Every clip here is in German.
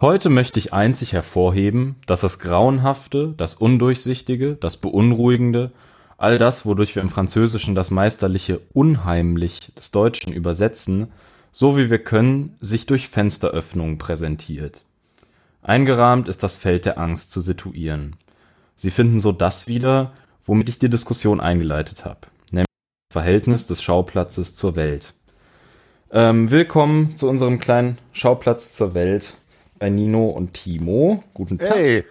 Heute möchte ich einzig hervorheben, dass das Grauenhafte, das Undurchsichtige, das Beunruhigende, all das, wodurch wir im Französischen das meisterliche unheimlich des Deutschen übersetzen, so wie wir können, sich durch Fensteröffnungen präsentiert. Eingerahmt ist das Feld der Angst zu situieren. Sie finden so das wieder, womit ich die Diskussion eingeleitet habe, nämlich das Verhältnis des Schauplatzes zur Welt. Ähm, willkommen zu unserem kleinen Schauplatz zur Welt bei Nino und Timo. Guten Tag. Hey,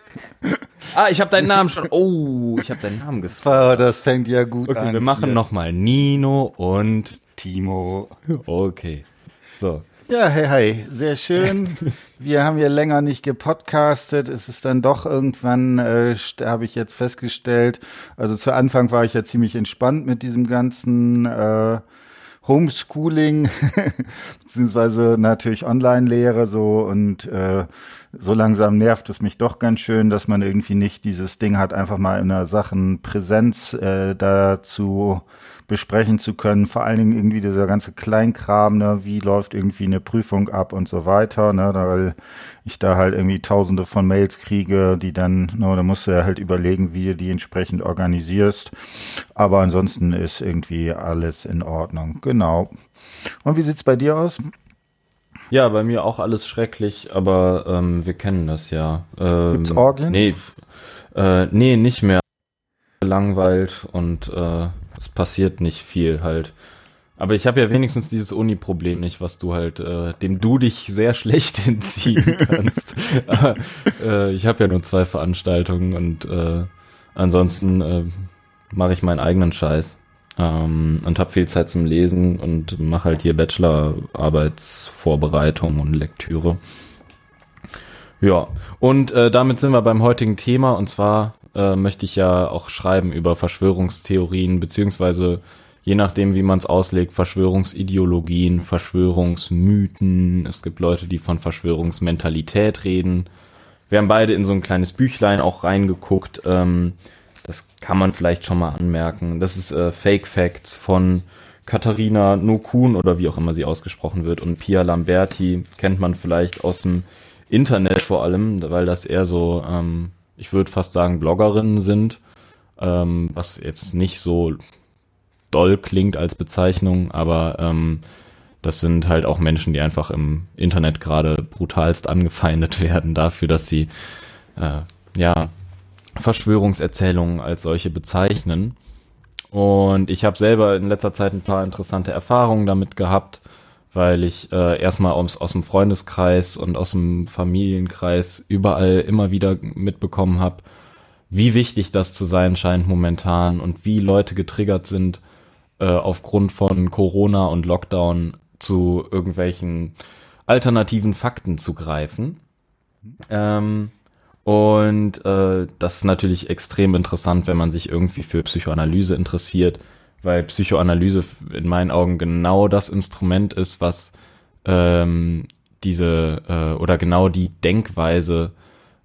Ah, ich habe deinen Namen schon. Oh, ich habe deinen Namen war, das fängt ja gut Okay, an. wir machen nochmal Nino und Timo. okay. So. Ja, hey, hey, sehr schön. Wir haben ja länger nicht gepodcastet. Es ist dann doch irgendwann, äh, habe ich jetzt festgestellt. Also zu Anfang war ich ja ziemlich entspannt mit diesem ganzen äh, Homeschooling, beziehungsweise natürlich Online-Lehre so und äh, so langsam nervt es mich doch ganz schön, dass man irgendwie nicht dieses Ding hat, einfach mal in einer Sachen Präsenz äh, dazu besprechen zu können. Vor allen Dingen irgendwie dieser ganze Kleinkram, ne, wie läuft irgendwie eine Prüfung ab und so weiter, ne, weil ich da halt irgendwie tausende von Mails kriege, die dann, ne, da musst du ja halt überlegen, wie du die entsprechend organisierst. Aber ansonsten ist irgendwie alles in Ordnung. Genau. Und wie sieht's bei dir aus? Ja, bei mir auch alles schrecklich, aber ähm, wir kennen das ja. Ähm, Gibt's Orgien? Nee, äh, nee, nicht mehr. Langweilt und äh, es passiert nicht viel halt. Aber ich habe ja wenigstens dieses Uni-Problem nicht, was du halt, äh, dem du dich sehr schlecht entziehen kannst. Aber, äh, ich habe ja nur zwei Veranstaltungen und äh, ansonsten äh, mache ich meinen eigenen Scheiß ähm, und habe viel Zeit zum Lesen und mache halt hier Bachelorarbeitsvorbereitung und Lektüre. Ja, und äh, damit sind wir beim heutigen Thema und zwar äh, möchte ich ja auch schreiben über Verschwörungstheorien beziehungsweise je nachdem, wie man es auslegt, Verschwörungsideologien, Verschwörungsmythen. Es gibt Leute, die von Verschwörungsmentalität reden. Wir haben beide in so ein kleines Büchlein auch reingeguckt. Ähm, das kann man vielleicht schon mal anmerken. Das ist äh, Fake Facts von Katharina Nokun oder wie auch immer sie ausgesprochen wird und Pia Lamberti kennt man vielleicht aus dem Internet vor allem, weil das eher so, ähm, ich würde fast sagen, Bloggerinnen sind, ähm, was jetzt nicht so doll klingt als Bezeichnung, aber ähm, das sind halt auch Menschen, die einfach im Internet gerade brutalst angefeindet werden dafür, dass sie äh, ja Verschwörungserzählungen als solche bezeichnen. Und ich habe selber in letzter Zeit ein paar interessante Erfahrungen damit gehabt, weil ich äh, erstmal aus, aus dem Freundeskreis und aus dem Familienkreis überall immer wieder mitbekommen habe, wie wichtig das zu sein scheint momentan und wie Leute getriggert sind, äh, aufgrund von Corona und Lockdown zu irgendwelchen alternativen Fakten zu greifen. Ähm, und äh, das ist natürlich extrem interessant, wenn man sich irgendwie für Psychoanalyse interessiert, weil Psychoanalyse in meinen Augen genau das Instrument ist, was ähm, diese äh, oder genau die Denkweise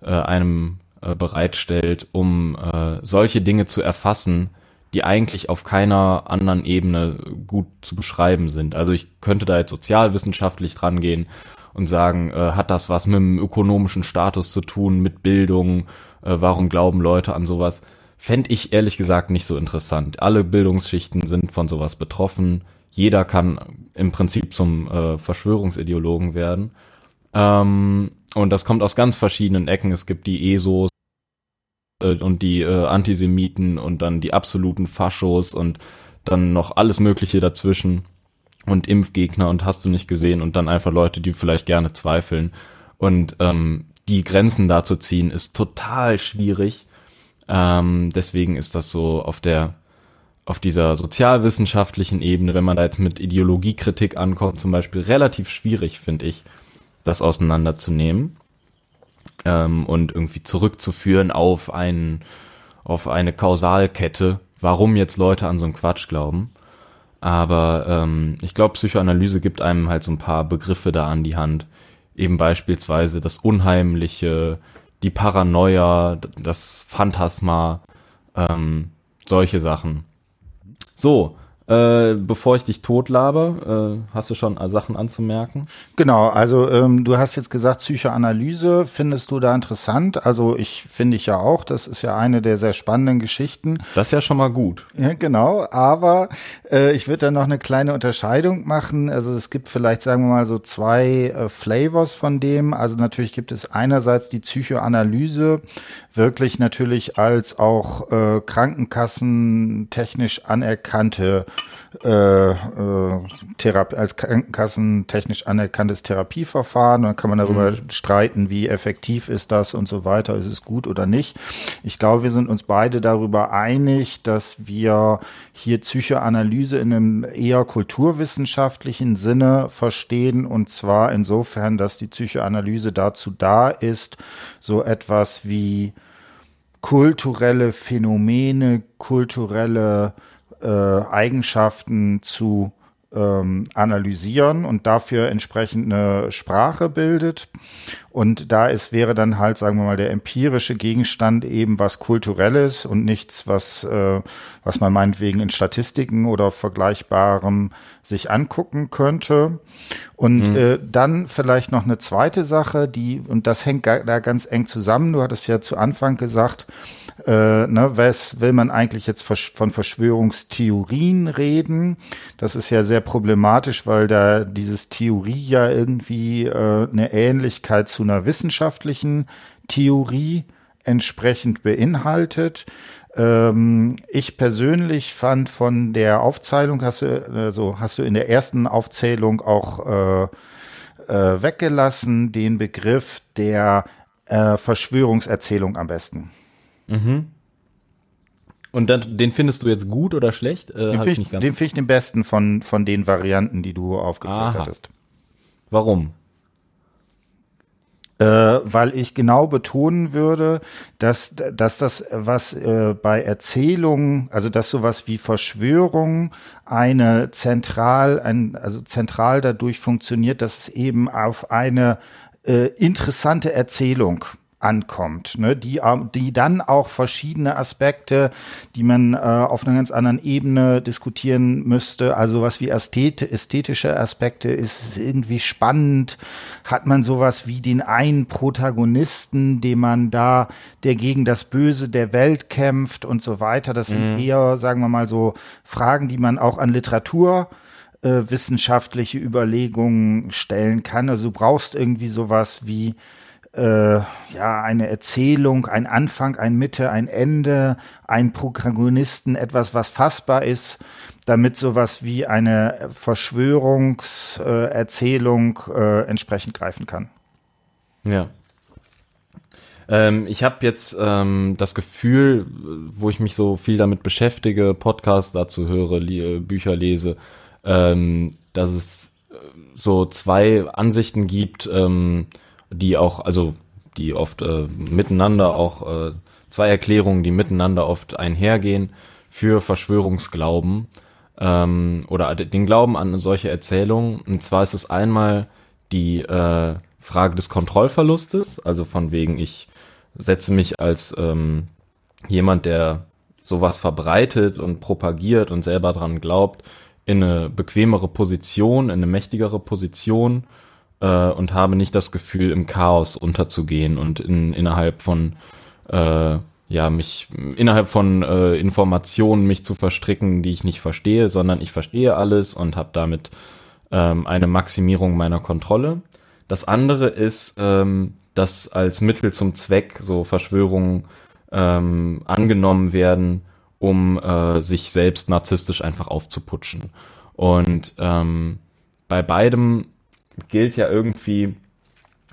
äh, einem äh, bereitstellt, um äh, solche Dinge zu erfassen, die eigentlich auf keiner anderen Ebene gut zu beschreiben sind. Also ich könnte da jetzt sozialwissenschaftlich dran gehen und sagen, äh, hat das was mit dem ökonomischen Status zu tun, mit Bildung, äh, warum glauben Leute an sowas? Fände ich ehrlich gesagt nicht so interessant. Alle Bildungsschichten sind von sowas betroffen. Jeder kann im Prinzip zum äh, Verschwörungsideologen werden. Ähm, und das kommt aus ganz verschiedenen Ecken. Es gibt die ESOs äh, und die äh, Antisemiten und dann die absoluten Faschos und dann noch alles Mögliche dazwischen und Impfgegner und hast du nicht gesehen und dann einfach Leute, die vielleicht gerne zweifeln. Und ähm, die Grenzen da zu ziehen, ist total schwierig. Ähm, deswegen ist das so auf der auf dieser sozialwissenschaftlichen Ebene, wenn man da jetzt mit Ideologiekritik ankommt, zum Beispiel relativ schwierig, finde ich, das auseinanderzunehmen ähm, und irgendwie zurückzuführen auf einen auf eine Kausalkette, warum jetzt Leute an so einen Quatsch glauben. Aber ähm, ich glaube, Psychoanalyse gibt einem halt so ein paar Begriffe da an die Hand. Eben beispielsweise das Unheimliche, die Paranoia, das Phantasma, ähm, solche Sachen. So, Äh, bevor ich dich totlaber, äh, hast du schon äh, Sachen anzumerken? Genau, also ähm, du hast jetzt gesagt, Psychoanalyse findest du da interessant. Also ich finde ich ja auch, das ist ja eine der sehr spannenden Geschichten. Das ist ja schon mal gut. Ja, genau, aber äh, ich würde da noch eine kleine Unterscheidung machen. Also es gibt vielleicht, sagen wir mal, so zwei Flavors von dem. Also natürlich gibt es einerseits die Psychoanalyse, wirklich natürlich als auch äh, Krankenkassen technisch anerkannte äh, äh, Therapie, als Krankenkassen technisch anerkanntes Therapieverfahren. Dann kann man darüber mhm. streiten, wie effektiv ist das und so weiter. Ist es gut oder nicht? Ich glaube, wir sind uns beide darüber einig, dass wir hier Psychoanalyse in einem eher kulturwissenschaftlichen Sinne verstehen. Und zwar insofern, dass die Psychoanalyse dazu da ist, so etwas wie kulturelle Phänomene, kulturelle äh, Eigenschaften zu ähm, analysieren und dafür entsprechend eine Sprache bildet. Und da ist, wäre dann halt, sagen wir mal, der empirische Gegenstand eben was Kulturelles und nichts, was, äh, was man meinetwegen in Statistiken oder Vergleichbarem sich angucken könnte. Und mhm. äh, dann vielleicht noch eine zweite Sache, die, und das hängt da ganz eng zusammen. Du hattest ja zu Anfang gesagt, äh, ne, was will man eigentlich jetzt von Verschwörungstheorien reden? Das ist ja sehr problematisch, weil da dieses Theorie ja irgendwie äh, eine Ähnlichkeit zu einer wissenschaftlichen Theorie entsprechend beinhaltet. Ähm, ich persönlich fand von der Aufzählung, hast du, also hast du in der ersten Aufzählung auch äh, äh, weggelassen, den Begriff der äh, Verschwörungserzählung am besten. Mhm. Und dann, den findest du jetzt gut oder schlecht? Äh, den finde ich, find ich, den besten von, von den Varianten, die du aufgezählt Aha. hattest. Warum? Äh, weil ich genau betonen würde, dass, dass das, was äh, bei Erzählungen, also dass sowas wie Verschwörung eine zentral, ein, also zentral dadurch funktioniert, dass es eben auf eine äh, interessante Erzählung ankommt, ne? die, ähm, die dann auch verschiedene Aspekte, die man äh, auf einer ganz anderen Ebene diskutieren müsste, also was wie Ästhet ästhetische Aspekte, ist es irgendwie spannend, hat man sowas wie den einen Protagonisten, den man da, der gegen das Böse der Welt kämpft und so weiter, das sind mhm. eher, sagen wir mal so, Fragen, die man auch an Literatur äh, wissenschaftliche Überlegungen stellen kann. Also du brauchst irgendwie sowas wie äh, ja, eine Erzählung, ein Anfang, ein Mitte, ein Ende, ein Protagonisten, etwas, was fassbar ist, damit sowas wie eine Verschwörungserzählung äh, entsprechend greifen kann. Ja. Ähm, ich habe jetzt ähm, das Gefühl, wo ich mich so viel damit beschäftige, Podcasts dazu höre, li Bücher lese, ähm, dass es äh, so zwei Ansichten gibt, ähm, die auch, also die oft äh, miteinander auch äh, zwei Erklärungen, die miteinander oft einhergehen für Verschwörungsglauben ähm, oder den Glauben an solche Erzählungen. Und zwar ist es einmal die äh, Frage des Kontrollverlustes, also von wegen ich setze mich als ähm, jemand, der sowas verbreitet und propagiert und selber dran glaubt, in eine bequemere Position, in eine mächtigere Position äh, und habe nicht das Gefühl, im Chaos unterzugehen und in, innerhalb von äh, ja, mich innerhalb von äh, Informationen mich zu verstricken, die ich nicht verstehe, sondern ich verstehe alles und habe damit ähm, eine Maximierung meiner Kontrolle. Das andere ist, ähm, dass als Mittel zum Zweck so Verschwörungen ähm, angenommen werden, um äh, sich selbst narzisstisch einfach aufzuputschen. Und ähm, bei beidem gilt ja irgendwie,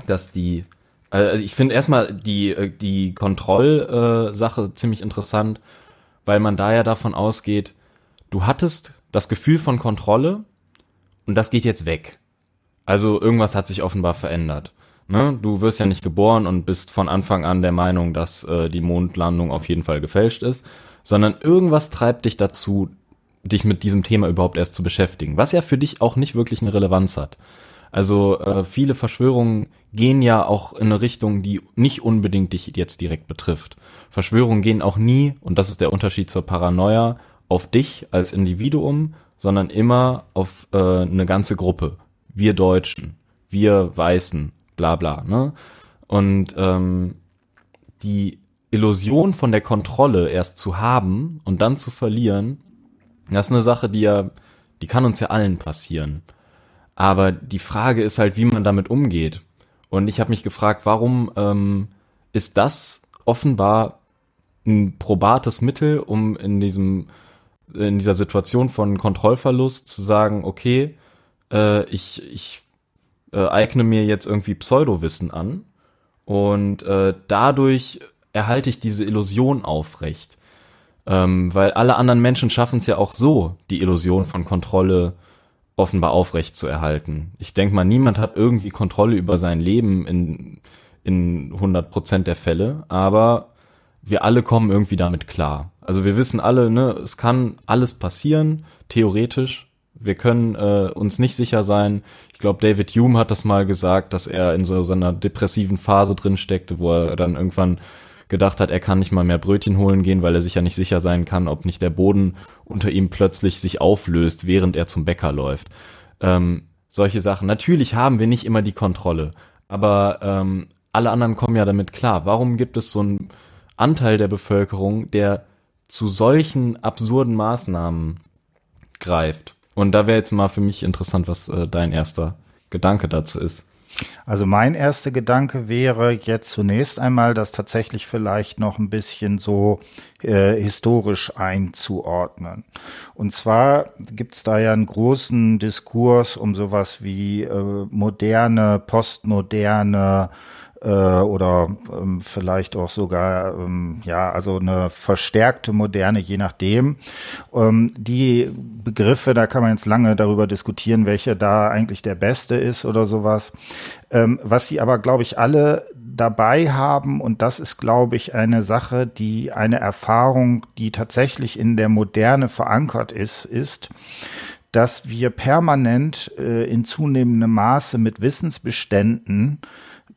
dass die, also ich finde erstmal die, äh, die Kontrollsache äh, ziemlich interessant, weil man da ja davon ausgeht, du hattest das Gefühl von Kontrolle und das geht jetzt weg. Also irgendwas hat sich offenbar verändert. Ne? Du wirst ja nicht geboren und bist von Anfang an der Meinung, dass äh, die Mondlandung auf jeden Fall gefälscht ist, sondern irgendwas treibt dich dazu, dich mit diesem Thema überhaupt erst zu beschäftigen, was ja für dich auch nicht wirklich eine Relevanz hat. Also äh, viele Verschwörungen gehen ja auch in eine Richtung, die nicht unbedingt dich jetzt direkt betrifft. Verschwörungen gehen auch nie, und das ist der Unterschied zur Paranoia, auf dich als Individuum, sondern immer auf äh, eine ganze Gruppe. Wir Deutschen, wir Weißen, bla bla. Ne? Und ähm, die Illusion von der Kontrolle erst zu haben und dann zu verlieren, das ist eine Sache, die ja, die kann uns ja allen passieren. Aber die Frage ist halt, wie man damit umgeht. Und ich habe mich gefragt, warum ähm, ist das offenbar ein probates Mittel, um in diesem in dieser Situation von Kontrollverlust zu sagen, okay, äh, ich, ich äh, eigne mir jetzt irgendwie Pseudowissen an und äh, dadurch erhalte ich diese Illusion aufrecht. Ähm, weil alle anderen Menschen schaffen es ja auch so, die Illusion von Kontrolle offenbar aufrecht zu erhalten. Ich denke mal, niemand hat irgendwie Kontrolle über sein Leben in, in 100 Prozent der Fälle, aber wir alle kommen irgendwie damit klar. Also wir wissen alle, ne, es kann alles passieren, theoretisch. Wir können äh, uns nicht sicher sein. Ich glaube, David Hume hat das mal gesagt, dass er in so, so einer depressiven Phase drin steckte, wo er dann irgendwann gedacht hat, er kann nicht mal mehr Brötchen holen gehen, weil er sich ja nicht sicher sein kann, ob nicht der Boden unter ihm plötzlich sich auflöst, während er zum Bäcker läuft. Ähm, solche Sachen. Natürlich haben wir nicht immer die Kontrolle, aber ähm, alle anderen kommen ja damit klar. Warum gibt es so einen Anteil der Bevölkerung, der zu solchen absurden Maßnahmen greift? Und da wäre jetzt mal für mich interessant, was äh, dein erster Gedanke dazu ist. Also mein erster Gedanke wäre jetzt zunächst einmal, das tatsächlich vielleicht noch ein bisschen so äh, historisch einzuordnen. Und zwar gibt es da ja einen großen Diskurs um sowas wie äh, moderne, postmoderne äh, oder ähm, vielleicht auch sogar ähm, ja also eine verstärkte Moderne, je nachdem. Ähm, die Begriffe, da kann man jetzt lange darüber diskutieren, welcher da eigentlich der beste ist oder sowas. Ähm, was sie aber, glaube ich, alle dabei haben, und das ist, glaube ich, eine Sache, die eine Erfahrung, die tatsächlich in der Moderne verankert ist, ist, dass wir permanent äh, in zunehmendem Maße mit Wissensbeständen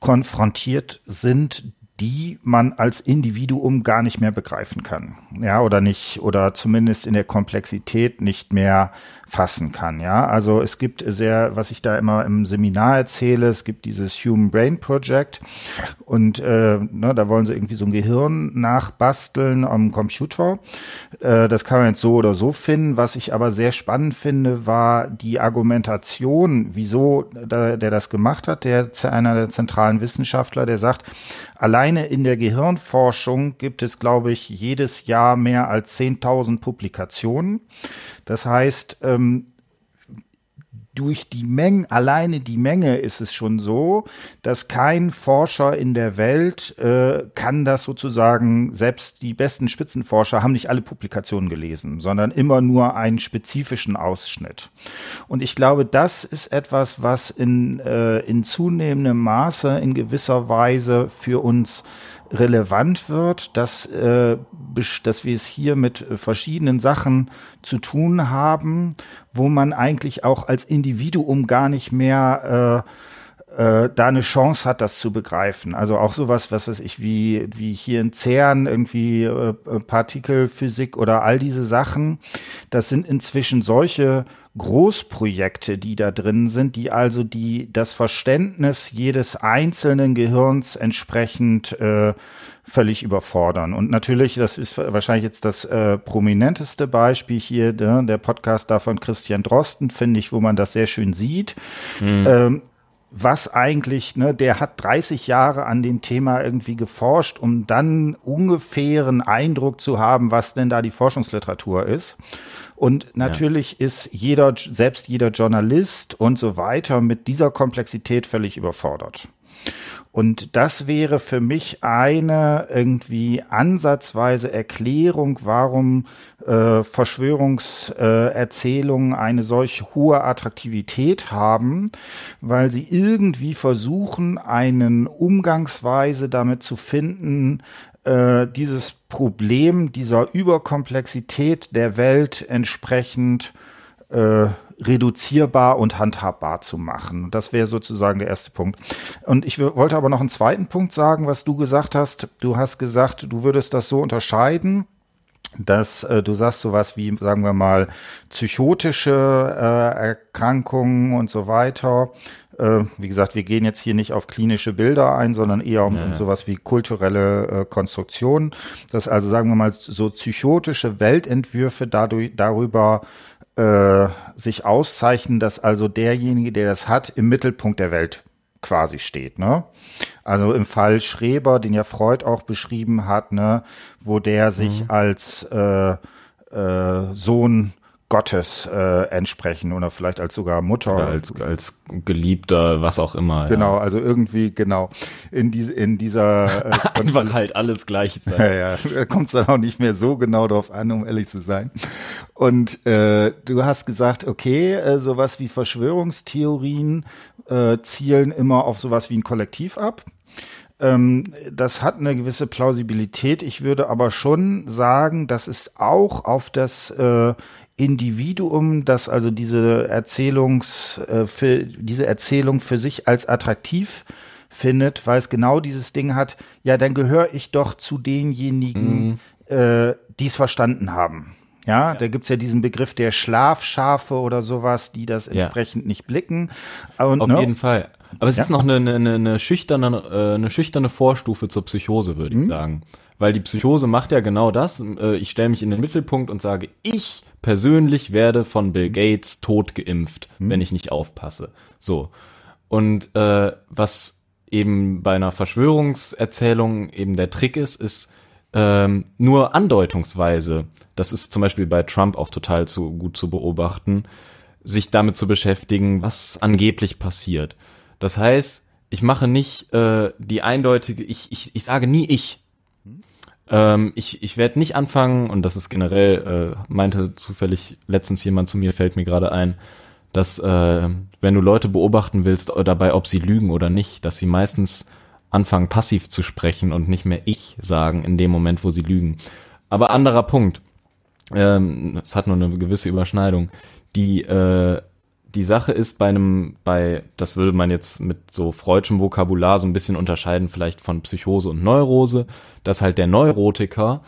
konfrontiert sind, die man als Individuum gar nicht mehr begreifen kann. Ja, oder nicht, oder zumindest in der Komplexität nicht mehr fassen kann. Ja, also es gibt sehr, was ich da immer im Seminar erzähle, es gibt dieses Human Brain Project und äh, ne, da wollen sie irgendwie so ein Gehirn nachbasteln am Computer. Äh, das kann man jetzt so oder so finden. Was ich aber sehr spannend finde, war die Argumentation, wieso der, der das gemacht hat, der einer der zentralen Wissenschaftler, der sagt, alleine in der Gehirnforschung gibt es, glaube ich, jedes Jahr mehr als 10.000 Publikationen. Das heißt, ähm, durch die Menge, alleine die Menge ist es schon so, dass kein Forscher in der Welt äh, kann das sozusagen, selbst die besten Spitzenforscher haben nicht alle Publikationen gelesen, sondern immer nur einen spezifischen Ausschnitt. Und ich glaube, das ist etwas, was in, äh, in zunehmendem Maße in gewisser Weise für uns relevant wird, dass, äh, dass wir es hier mit verschiedenen Sachen zu tun haben, wo man eigentlich auch als Individuum gar nicht mehr äh, äh, da eine Chance hat, das zu begreifen. Also auch sowas, was weiß ich, wie, wie hier in CERN irgendwie äh, Partikelphysik oder all diese Sachen, das sind inzwischen solche Großprojekte, die da drin sind, die also die das Verständnis jedes einzelnen Gehirns entsprechend äh, völlig überfordern. Und natürlich, das ist wahrscheinlich jetzt das äh, prominenteste Beispiel hier, der, der Podcast da von Christian Drosten, finde ich, wo man das sehr schön sieht. Mhm. Ähm, was eigentlich, ne, der hat 30 Jahre an dem Thema irgendwie geforscht, um dann ungefähren Eindruck zu haben, was denn da die Forschungsliteratur ist. Und natürlich ja. ist jeder, selbst jeder Journalist und so weiter mit dieser Komplexität völlig überfordert. Und das wäre für mich eine irgendwie ansatzweise Erklärung, warum äh, Verschwörungserzählungen äh, eine solch hohe Attraktivität haben, weil sie irgendwie versuchen, einen Umgangsweise damit zu finden, äh, dieses Problem dieser Überkomplexität der Welt entsprechend äh, reduzierbar und handhabbar zu machen. Das wäre sozusagen der erste Punkt. Und ich wollte aber noch einen zweiten Punkt sagen, was du gesagt hast. Du hast gesagt, du würdest das so unterscheiden dass äh, du sagst sowas wie, sagen wir mal, psychotische äh, Erkrankungen und so weiter. Äh, wie gesagt, wir gehen jetzt hier nicht auf klinische Bilder ein, sondern eher um, um sowas wie kulturelle äh, Konstruktionen. Dass also, sagen wir mal, so psychotische Weltentwürfe dadurch, darüber äh, sich auszeichnen, dass also derjenige, der das hat, im Mittelpunkt der Welt quasi steht, ne? Also im Fall Schreber, den ja Freud auch beschrieben hat, ne, wo der sich mhm. als äh, äh, Sohn Gottes äh, entsprechen oder vielleicht als sogar Mutter. Oder als, als Geliebter, was auch immer. Genau, ja. also irgendwie, genau, in, diese, in dieser äh, Einfach halt alles gleichzeitig. Ja, ja, kommt es dann auch nicht mehr so genau drauf an, um ehrlich zu sein. Und äh, du hast gesagt, okay, äh, sowas wie Verschwörungstheorien äh, zielen immer auf sowas wie ein Kollektiv ab ähm, das hat eine gewisse Plausibilität. Ich würde aber schon sagen, dass es auch auf das äh, Individuum, das also diese Erzählungs, äh, für, diese Erzählung für sich als attraktiv findet, weil es genau dieses Ding hat, ja, dann gehöre ich doch zu denjenigen, mhm. äh, die es verstanden haben. Ja, ja, da gibt's ja diesen Begriff der Schlafschafe oder sowas, die das entsprechend ja. nicht blicken. Und, Auf ne? jeden Fall. Aber es ja. ist noch eine, eine, eine, schüchterne, äh, eine schüchterne Vorstufe zur Psychose, würde ich mhm. sagen. Weil die Psychose macht ja genau das. Äh, ich stelle mich in den Mittelpunkt und sage, ich persönlich werde von Bill Gates tot geimpft, hm. wenn ich nicht aufpasse. So. Und äh, was eben bei einer Verschwörungserzählung eben der Trick ist, ist ähm, nur andeutungsweise, das ist zum Beispiel bei Trump auch total zu, gut zu beobachten, sich damit zu beschäftigen, was angeblich passiert. Das heißt, ich mache nicht äh, die eindeutige, ich, ich, ich sage nie ich, ähm, ich ich werde nicht anfangen, und das ist generell, äh, meinte zufällig letztens jemand zu mir, fällt mir gerade ein, dass äh, wenn du Leute beobachten willst dabei, ob sie lügen oder nicht, dass sie meistens anfangen passiv zu sprechen und nicht mehr ich sagen in dem Moment, wo sie lügen. Aber anderer Punkt, ähm, es hat nur eine gewisse Überschneidung. Die äh, die Sache ist bei einem, bei, das würde man jetzt mit so freudschem Vokabular so ein bisschen unterscheiden, vielleicht von Psychose und Neurose, dass halt der Neurotiker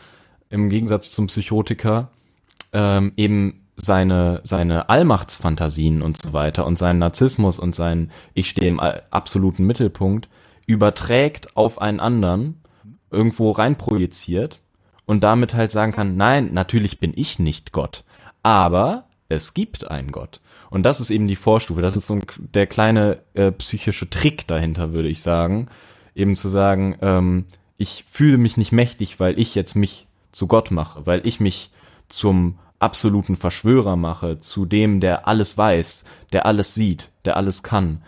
im Gegensatz zum Psychotiker ähm, eben seine, seine Allmachtsfantasien und so weiter und seinen Narzissmus und sein Ich stehe im absoluten Mittelpunkt überträgt auf einen anderen, irgendwo reinprojiziert und damit halt sagen kann, nein, natürlich bin ich nicht Gott, aber es gibt einen Gott. Und das ist eben die Vorstufe. Das ist so ein, der kleine äh, psychische Trick dahinter, würde ich sagen. Eben zu sagen, ähm, ich fühle mich nicht mächtig, weil ich jetzt mich zu Gott mache, weil ich mich zum absoluten Verschwörer mache, zu dem, der alles weiß, der alles sieht, der alles kann,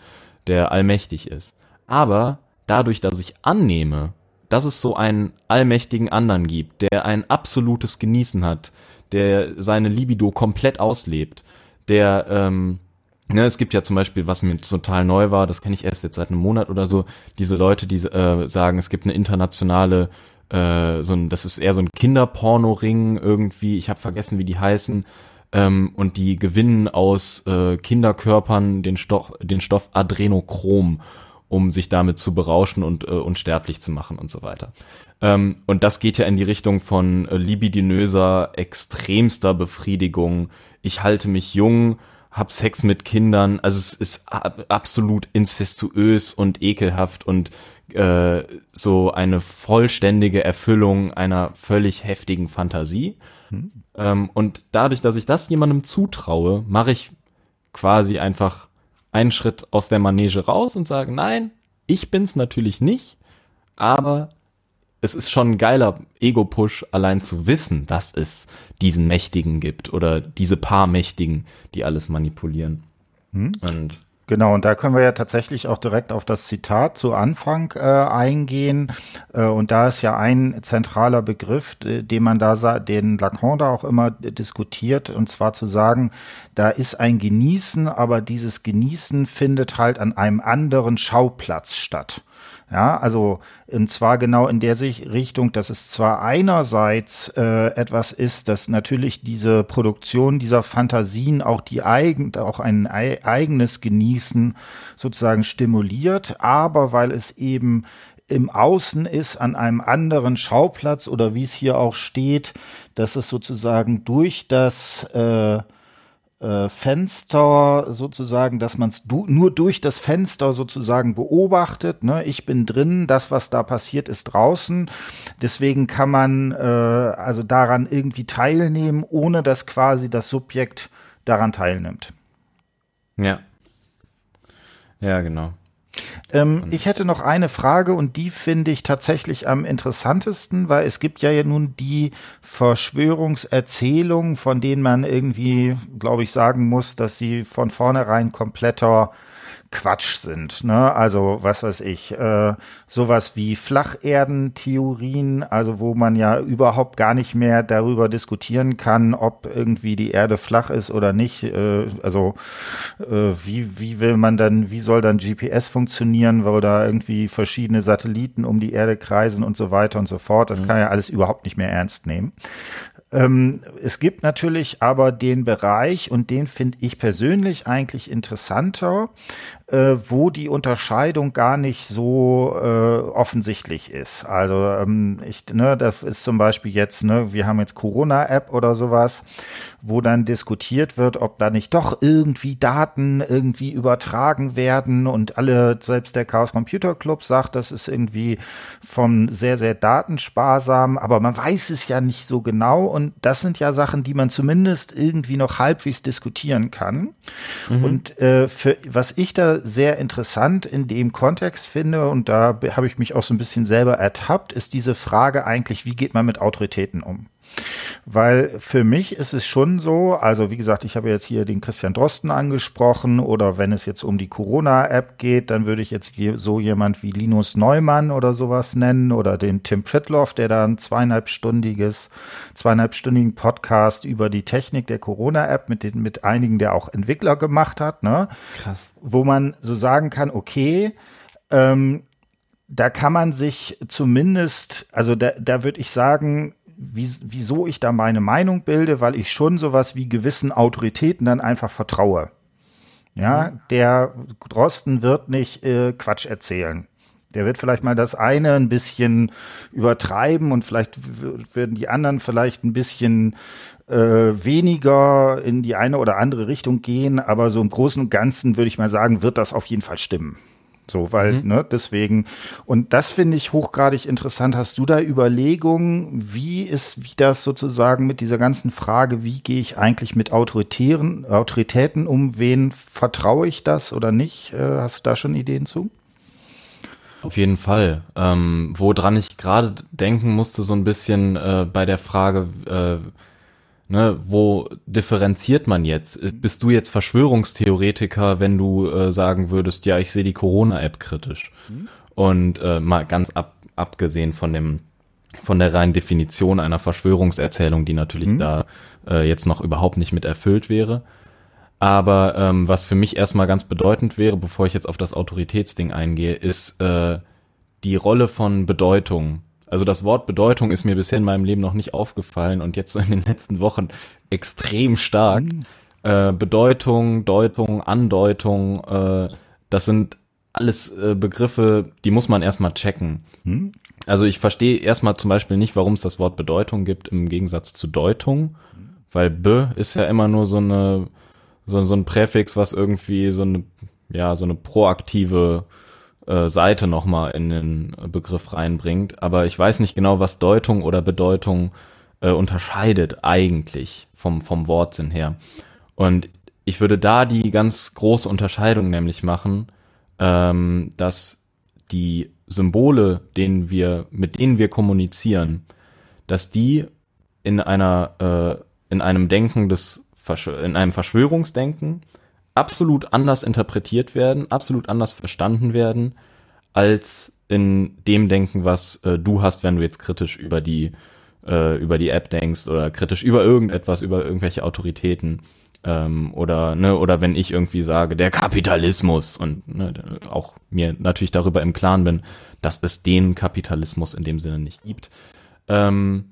der allmächtig ist. Aber dadurch, dass ich annehme, dass es so einen allmächtigen anderen gibt, der ein absolutes Genießen hat, der seine Libido komplett auslebt, der, ähm, ne, es gibt ja zum Beispiel, was mir total neu war, das kenne ich erst jetzt seit einem Monat oder so, diese Leute, die äh, sagen, es gibt eine internationale, äh, so ein, das ist eher so ein Kinderporno-Ring irgendwie, ich habe vergessen, wie die heißen, ähm, und die gewinnen aus äh, Kinderkörpern den Stoff, den Stoff Adrenochrom um sich damit zu berauschen und äh, unsterblich zu machen und so weiter. Ähm, und das geht ja in die Richtung von äh, libidinöser, extremster Befriedigung. Ich halte mich jung, hab Sex mit Kindern. Also es ist ab absolut incestuös und ekelhaft und äh, so eine vollständige Erfüllung einer völlig heftigen Fantasie. Hm. Ähm, und dadurch, dass ich das jemandem zutraue, mache ich quasi einfach einen Schritt aus der Manege raus und sage, nein, ich bin's natürlich nicht, aber es ist schon ein geiler Ego-Push, allein zu wissen, dass es diesen Mächtigen gibt oder diese paar Mächtigen, die alles manipulieren. Hm. Und Genau, und da können wir ja tatsächlich auch direkt auf das Zitat zu Anfang äh, eingehen. Äh, und da ist ja ein zentraler Begriff, äh, den man da, den Lacan da auch immer diskutiert, und zwar zu sagen, da ist ein Genießen, aber dieses Genießen findet halt an einem anderen Schauplatz statt. Ja, also und zwar genau in der Richtung, dass es zwar einerseits äh, etwas ist, dass natürlich diese Produktion dieser Fantasien auch die eigen, auch ein eigenes Genießen sozusagen stimuliert, aber weil es eben im Außen ist, an einem anderen Schauplatz oder wie es hier auch steht, dass es sozusagen durch das äh, äh, Fenster sozusagen, dass man es du nur durch das Fenster sozusagen beobachtet. Ne? Ich bin drin, das, was da passiert, ist draußen. Deswegen kann man äh, also daran irgendwie teilnehmen, ohne dass quasi das Subjekt daran teilnimmt. Ja. Ja, genau. Ähm, ich hätte noch eine Frage und die finde ich tatsächlich am interessantesten, weil es gibt ja nun die Verschwörungserzählungen, von denen man irgendwie, glaube ich, sagen muss, dass sie von vornherein kompletter Quatsch sind. Ne? Also was weiß ich, äh, sowas wie Flacherdentheorien, also wo man ja überhaupt gar nicht mehr darüber diskutieren kann, ob irgendwie die Erde flach ist oder nicht. Äh, also äh, wie, wie will man dann, wie soll dann GPS funktionieren, wo da irgendwie verschiedene Satelliten um die Erde kreisen und so weiter und so fort. Das mhm. kann ja alles überhaupt nicht mehr ernst nehmen. Ähm, es gibt natürlich aber den Bereich, und den finde ich persönlich eigentlich interessanter, äh, wo die Unterscheidung gar nicht so äh, offensichtlich ist. Also ähm, ich, ne, das ist zum Beispiel jetzt, ne, wir haben jetzt Corona-App oder sowas, wo dann diskutiert wird, ob da nicht doch irgendwie Daten irgendwie übertragen werden und alle, selbst der Chaos Computer Club sagt, das ist irgendwie vom sehr, sehr datensparsam, aber man weiß es ja nicht so genau und das sind ja Sachen, die man zumindest irgendwie noch halbwegs diskutieren kann. Mhm. Und äh, für was ich da sehr interessant in dem Kontext finde, und da habe ich mich auch so ein bisschen selber ertappt, ist diese Frage eigentlich, wie geht man mit Autoritäten um? Weil für mich ist es schon so, also wie gesagt, ich habe jetzt hier den Christian Drosten angesprochen oder wenn es jetzt um die Corona-App geht, dann würde ich jetzt so jemand wie Linus Neumann oder sowas nennen oder den Tim Pritloff, der da ein zweieinhalbstündiges, zweieinhalbstündigen Podcast über die Technik der Corona-App mit den, mit einigen der auch Entwickler gemacht hat, ne? Krass. Wo man so sagen kann, okay, ähm, da kann man sich zumindest, also da, da würde ich sagen, wie, wieso ich da meine Meinung bilde, weil ich schon sowas wie gewissen Autoritäten dann einfach vertraue. Ja, mhm. der Drosten wird nicht äh, Quatsch erzählen. Der wird vielleicht mal das eine ein bisschen übertreiben und vielleicht werden die anderen vielleicht ein bisschen äh, weniger in die eine oder andere Richtung gehen, aber so im Großen und Ganzen würde ich mal sagen, wird das auf jeden Fall stimmen. So, weil, mhm. ne, deswegen, und das finde ich hochgradig interessant. Hast du da Überlegungen, wie ist, wie das sozusagen mit dieser ganzen Frage, wie gehe ich eigentlich mit Autoritären, Autoritäten um, wen vertraue ich das oder nicht? Äh, hast du da schon Ideen zu? Auf jeden Fall. Ähm, woran ich gerade denken musste, so ein bisschen äh, bei der Frage, äh, Ne, wo differenziert man jetzt? Bist du jetzt Verschwörungstheoretiker, wenn du äh, sagen würdest, ja, ich sehe die Corona-App kritisch? Mhm. Und äh, mal ganz ab, abgesehen von dem von der reinen Definition einer Verschwörungserzählung, die natürlich mhm. da äh, jetzt noch überhaupt nicht mit erfüllt wäre. Aber ähm, was für mich erstmal ganz bedeutend wäre, bevor ich jetzt auf das Autoritätsding eingehe, ist äh, die Rolle von Bedeutung also das Wort Bedeutung ist mir bisher in meinem Leben noch nicht aufgefallen und jetzt so in den letzten Wochen extrem stark. Mhm. Äh, Bedeutung, Deutung, Andeutung, äh, das sind alles äh, Begriffe, die muss man erstmal checken. Mhm. Also ich verstehe erstmal zum Beispiel nicht, warum es das Wort Bedeutung gibt im Gegensatz zu Deutung, weil B ist ja immer nur so eine so, so ein Präfix, was irgendwie so eine ja so eine proaktive äh, Seite nochmal in den Begriff reinbringt. Aber ich weiß nicht genau, was Deutung oder Bedeutung äh, unterscheidet eigentlich vom, vom Wortsinn her. Und ich würde da die ganz große Unterscheidung nämlich machen, ähm, dass die Symbole, denen wir, mit denen wir kommunizieren, dass die in einer, äh, in einem Denken des, in einem Verschwörungsdenken absolut anders interpretiert werden, absolut anders verstanden werden, als in dem Denken, was äh, du hast, wenn du jetzt kritisch über die äh, über die App denkst oder kritisch über irgendetwas, über irgendwelche Autoritäten ähm, oder ne oder wenn ich irgendwie sage der Kapitalismus und ne, auch mir natürlich darüber im Klaren bin, dass es den Kapitalismus in dem Sinne nicht gibt. Ähm,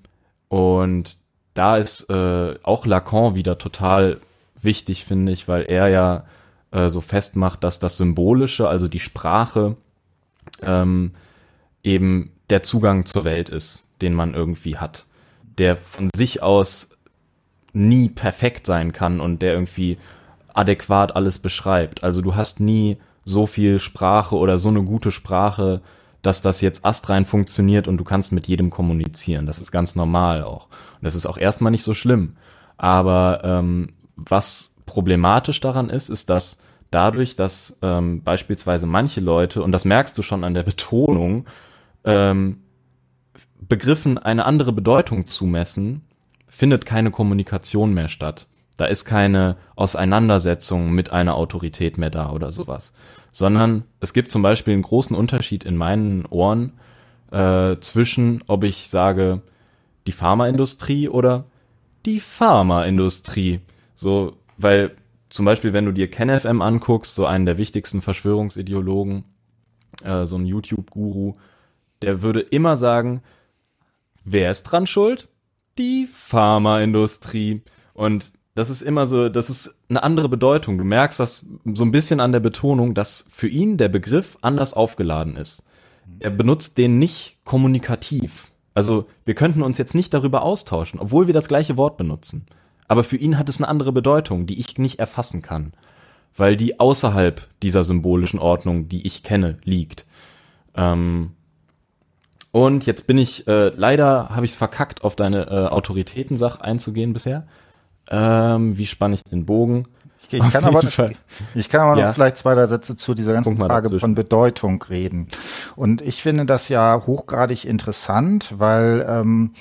und da ist äh, auch Lacan wieder total wichtig, finde ich, weil er ja äh, so festmacht, dass das Symbolische, also die Sprache, ähm, eben der Zugang zur Welt ist, den man irgendwie hat, der von sich aus nie perfekt sein kann und der irgendwie adäquat alles beschreibt. Also du hast nie so viel Sprache oder so eine gute Sprache, dass das jetzt astrein funktioniert und du kannst mit jedem kommunizieren. Das ist ganz normal auch. Und das ist auch erstmal nicht so schlimm. Aber ähm, was problematisch daran ist, ist, dass dadurch, dass ähm, beispielsweise manche Leute, und das merkst du schon an der Betonung, ähm, Begriffen eine andere Bedeutung zumessen, findet keine Kommunikation mehr statt. Da ist keine Auseinandersetzung mit einer Autorität mehr da oder sowas. Sondern es gibt zum Beispiel einen großen Unterschied in meinen Ohren äh, zwischen, ob ich sage, die Pharmaindustrie oder die Pharmaindustrie. So, weil zum Beispiel, wenn du dir KenFM anguckst, so einen der wichtigsten Verschwörungsideologen, äh, so ein YouTube-Guru, der würde immer sagen, wer ist dran schuld? Die Pharmaindustrie. Und das ist immer so, das ist eine andere Bedeutung. Du merkst das so ein bisschen an der Betonung, dass für ihn der Begriff anders aufgeladen ist. Er benutzt den nicht kommunikativ. Also wir könnten uns jetzt nicht darüber austauschen, obwohl wir das gleiche Wort benutzen. Aber für ihn hat es eine andere Bedeutung, die ich nicht erfassen kann, weil die außerhalb dieser symbolischen Ordnung, die ich kenne, liegt. Ähm und jetzt bin ich, äh, leider habe ich es verkackt, auf deine äh, Autoritätensache einzugehen bisher. Ähm, wie spanne ich den Bogen? Ich, ich kann aber, ich kann aber ja. noch vielleicht zwei, drei Sätze zu dieser ganzen Frage dazwischen. von Bedeutung reden. Und ich finde das ja hochgradig interessant, weil ähm,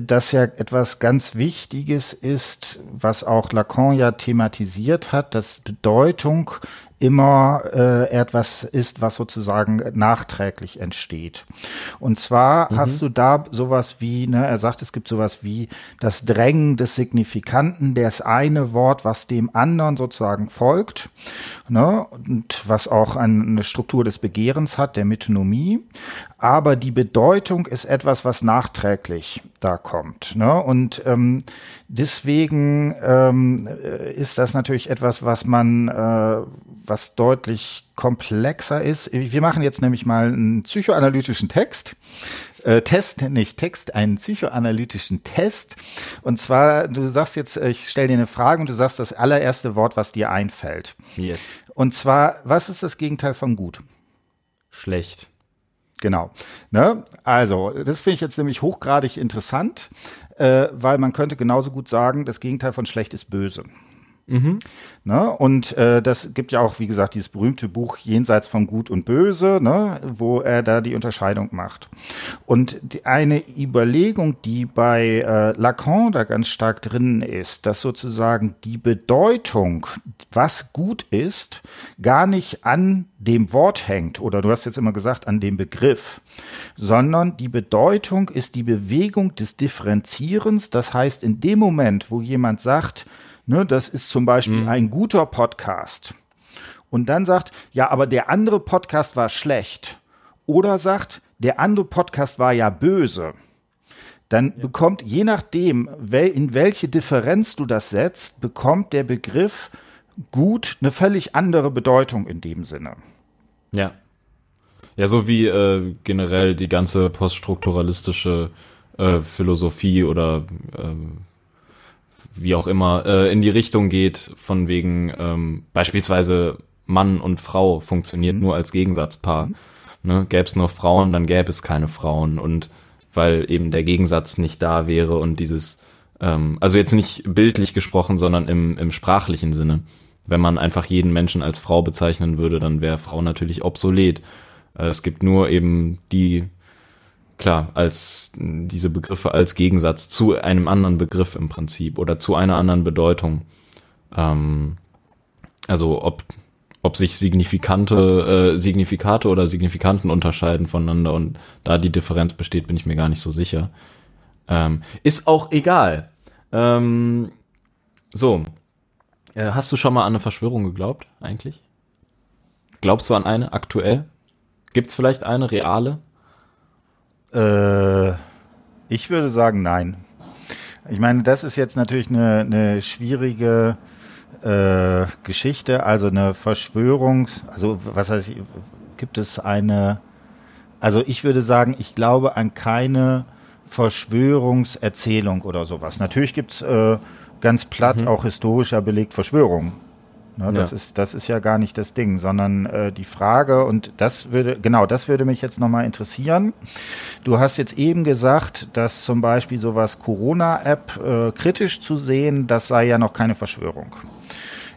das ja etwas ganz Wichtiges ist, was auch Lacan ja thematisiert hat, dass Bedeutung immer äh, etwas ist, was sozusagen nachträglich entsteht. Und zwar mhm. hast du da sowas wie, ne, er sagt, es gibt sowas wie das Drängen des Signifikanten, das eine Wort, was dem anderen sozusagen folgt, ne, und was auch eine Struktur des Begehrens hat, der Metonomie. Aber die Bedeutung ist etwas, was nachträglich da kommt. Ne? Und ähm, deswegen ähm, ist das natürlich etwas, was man äh, was deutlich komplexer ist. Wir machen jetzt nämlich mal einen psychoanalytischen Text. Äh, Test, nicht Text, einen psychoanalytischen Test. Und zwar, du sagst jetzt, ich stelle dir eine Frage und du sagst das allererste Wort, was dir einfällt. Yes. Und zwar, was ist das Gegenteil von gut? Schlecht. Genau. Ne? Also, das finde ich jetzt nämlich hochgradig interessant, äh, weil man könnte genauso gut sagen, das Gegenteil von schlecht ist böse. Mhm. Ne? Und äh, das gibt ja auch, wie gesagt, dieses berühmte Buch Jenseits von Gut und Böse, ne? wo er da die Unterscheidung macht. Und die, eine Überlegung, die bei äh, Lacan da ganz stark drin ist, dass sozusagen die Bedeutung, was gut ist, gar nicht an dem Wort hängt, oder du hast jetzt immer gesagt, an dem Begriff, sondern die Bedeutung ist die Bewegung des Differenzierens. Das heißt, in dem Moment, wo jemand sagt, Ne, das ist zum Beispiel mhm. ein guter Podcast. Und dann sagt, ja, aber der andere Podcast war schlecht. Oder sagt, der andere Podcast war ja böse. Dann ja. bekommt, je nachdem, in welche Differenz du das setzt, bekommt der Begriff gut eine völlig andere Bedeutung in dem Sinne. Ja. Ja, so wie äh, generell die ganze poststrukturalistische äh, Philosophie oder ähm, wie auch immer, äh, in die Richtung geht, von wegen ähm, beispielsweise Mann und Frau funktioniert mhm. nur als Gegensatzpaar. Mhm. Ne? Gäbe es nur Frauen, dann gäbe es keine Frauen. Und weil eben der Gegensatz nicht da wäre und dieses, ähm, also jetzt nicht bildlich gesprochen, sondern im, im sprachlichen Sinne. Wenn man einfach jeden Menschen als Frau bezeichnen würde, dann wäre Frau natürlich obsolet. Äh, es gibt nur eben die klar, als diese Begriffe als Gegensatz zu einem anderen Begriff im Prinzip oder zu einer anderen Bedeutung. Ähm, also ob, ob sich signifikante, äh, Signifikate oder Signifikanten unterscheiden voneinander und da die Differenz besteht, bin ich mir gar nicht so sicher. Ähm, ist auch egal. Ähm, so. Äh, hast du schon mal an eine Verschwörung geglaubt, eigentlich? Glaubst du an eine aktuell? Gibt es vielleicht eine reale? Äh, ich würde sagen, nein. Ich meine, das ist jetzt natürlich eine, eine schwierige äh, Geschichte, also eine Verschwörung, also was heißt, gibt es eine Also ich würde sagen, ich glaube an keine Verschwörungserzählung oder sowas. Natürlich gibt's äh, ganz platt mhm. auch historischer belegt Verschwörungen. Ne, das, ja. ist, das ist ja gar nicht das Ding, sondern äh, die Frage, und das würde, genau, das würde mich jetzt nochmal interessieren. Du hast jetzt eben gesagt, dass zum Beispiel sowas Corona-App äh, kritisch zu sehen, das sei ja noch keine Verschwörung.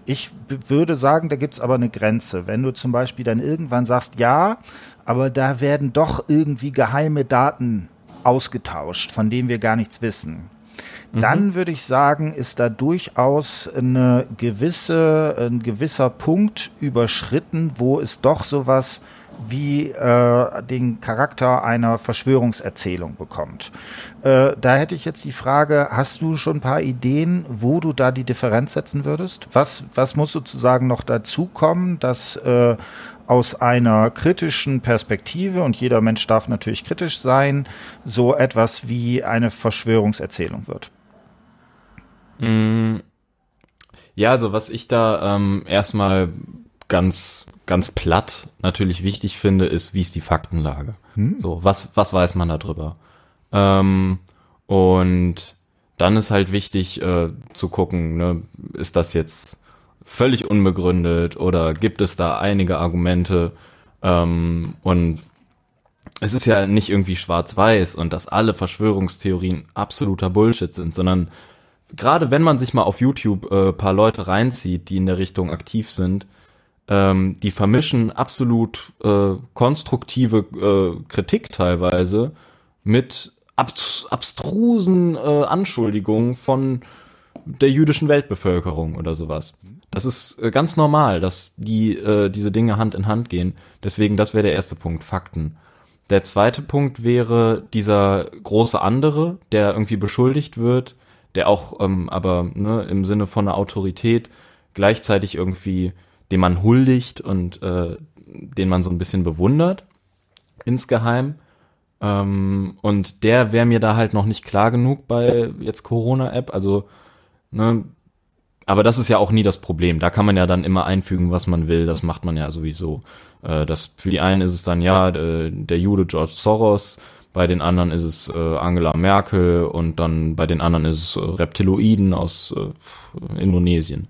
Ich würde sagen, da gibt's aber eine Grenze. Wenn du zum Beispiel dann irgendwann sagst, ja, aber da werden doch irgendwie geheime Daten ausgetauscht, von denen wir gar nichts wissen dann mhm. würde ich sagen, ist da durchaus eine gewisse, ein gewisser Punkt überschritten, wo es doch sowas wie äh, den Charakter einer Verschwörungserzählung bekommt. Äh, da hätte ich jetzt die Frage, hast du schon ein paar Ideen, wo du da die Differenz setzen würdest? Was, was muss sozusagen noch dazukommen, dass äh, aus einer kritischen Perspektive, und jeder Mensch darf natürlich kritisch sein, so etwas wie eine Verschwörungserzählung wird? Mm. Ja, also was ich da ähm, erstmal ganz ganz platt natürlich wichtig finde, ist, wie ist die Faktenlage? Hm. So, was was weiß man darüber? Ähm, und dann ist halt wichtig äh, zu gucken, ne, ist das jetzt völlig unbegründet oder gibt es da einige Argumente? Ähm, und es ist ja nicht irgendwie schwarz-weiß und dass alle Verschwörungstheorien absoluter Bullshit sind, sondern gerade wenn man sich mal auf YouTube äh, paar Leute reinzieht, die in der Richtung aktiv sind, ähm, die vermischen absolut äh, konstruktive äh, Kritik teilweise mit abs abstrusen äh, Anschuldigungen von der jüdischen Weltbevölkerung oder sowas. Das ist äh, ganz normal, dass die äh, diese Dinge Hand in Hand gehen. Deswegen, das wäre der erste Punkt, Fakten. Der zweite Punkt wäre dieser große andere, der irgendwie beschuldigt wird, der auch ähm, aber ne, im Sinne von einer Autorität gleichzeitig irgendwie, dem man huldigt und äh, den man so ein bisschen bewundert insgeheim. Ähm, und der wäre mir da halt noch nicht klar genug bei jetzt Corona-App. Also, ne, aber das ist ja auch nie das Problem. Da kann man ja dann immer einfügen, was man will. Das macht man ja sowieso. Äh, das für die einen ist es dann ja äh, der Jude George Soros bei den anderen ist es äh, Angela Merkel und dann bei den anderen ist es äh, Reptiloiden aus äh, Indonesien.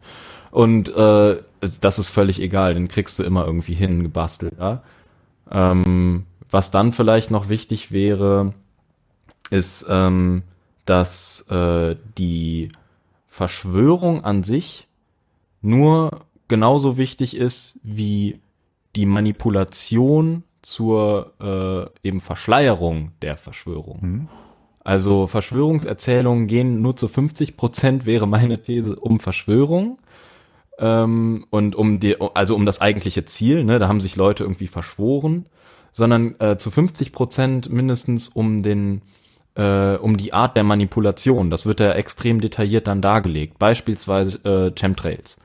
Und äh, das ist völlig egal, den kriegst du immer irgendwie hingebastelt. Ja? Ähm, was dann vielleicht noch wichtig wäre, ist, ähm, dass äh, die Verschwörung an sich nur genauso wichtig ist wie die Manipulation zur äh, eben Verschleierung der Verschwörung. Mhm. Also Verschwörungserzählungen gehen nur zu 50 Prozent, wäre meine These, um Verschwörung. Ähm, und um die, also um das eigentliche Ziel, ne, da haben sich Leute irgendwie verschworen, sondern äh, zu 50 Prozent mindestens um den, äh, um die Art der Manipulation. Das wird ja extrem detailliert dann dargelegt. Beispielsweise äh, Chemtrails.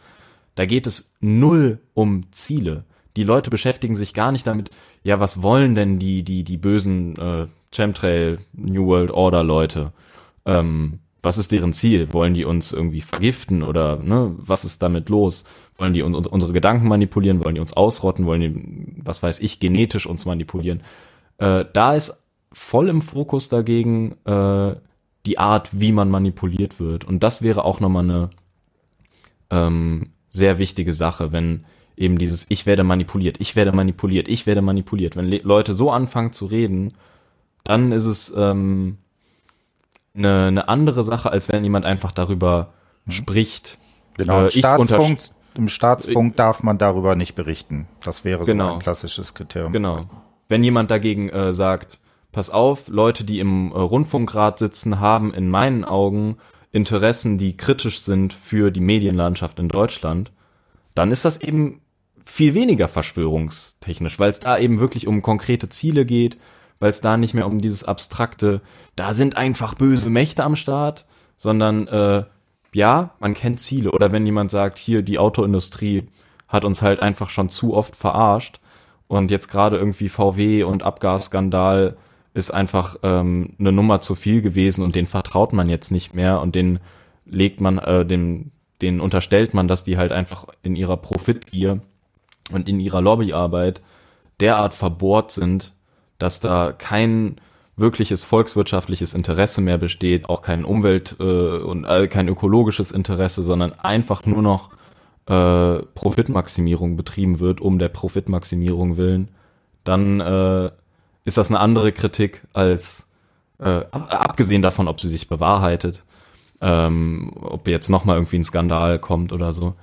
Da geht es null um Ziele die Leute beschäftigen sich gar nicht damit, ja, was wollen denn die, die, die bösen äh, Chemtrail New World Order Leute? Ähm, was ist deren Ziel? Wollen die uns irgendwie vergiften oder ne, was ist damit los? Wollen die uns, unsere Gedanken manipulieren? Wollen die uns ausrotten? Wollen die, was weiß ich, genetisch uns manipulieren? Äh, da ist voll im Fokus dagegen äh, die Art, wie man manipuliert wird. Und das wäre auch nochmal eine ähm, sehr wichtige Sache, wenn eben dieses Ich werde manipuliert, ich werde manipuliert, ich werde manipuliert. Wenn Le Leute so anfangen zu reden, dann ist es ähm, eine, eine andere Sache, als wenn jemand einfach darüber mhm. spricht. Genau, äh, Staatspunkt, im Staatspunkt darf man darüber nicht berichten. Das wäre genau, so ein klassisches Kriterium. Genau. Wenn jemand dagegen äh, sagt, pass auf, Leute, die im äh, Rundfunkrat sitzen, haben in meinen Augen Interessen, die kritisch sind für die Medienlandschaft in Deutschland, dann ist das eben viel weniger verschwörungstechnisch, weil es da eben wirklich um konkrete Ziele geht, weil es da nicht mehr um dieses abstrakte, da sind einfach böse Mächte am Start, sondern äh, ja, man kennt Ziele. Oder wenn jemand sagt, hier, die Autoindustrie hat uns halt einfach schon zu oft verarscht und jetzt gerade irgendwie VW und Abgasskandal ist einfach ähm, eine Nummer zu viel gewesen und den vertraut man jetzt nicht mehr und den legt man, äh, den, den unterstellt man, dass die halt einfach in ihrer Profitgier und in ihrer Lobbyarbeit derart verbohrt sind, dass da kein wirkliches volkswirtschaftliches Interesse mehr besteht, auch kein Umwelt- äh, und äh, kein ökologisches Interesse, sondern einfach nur noch äh, Profitmaximierung betrieben wird, um der Profitmaximierung willen, dann äh, ist das eine andere Kritik als äh, abgesehen davon, ob sie sich bewahrheitet, ähm, ob jetzt nochmal irgendwie ein Skandal kommt oder so,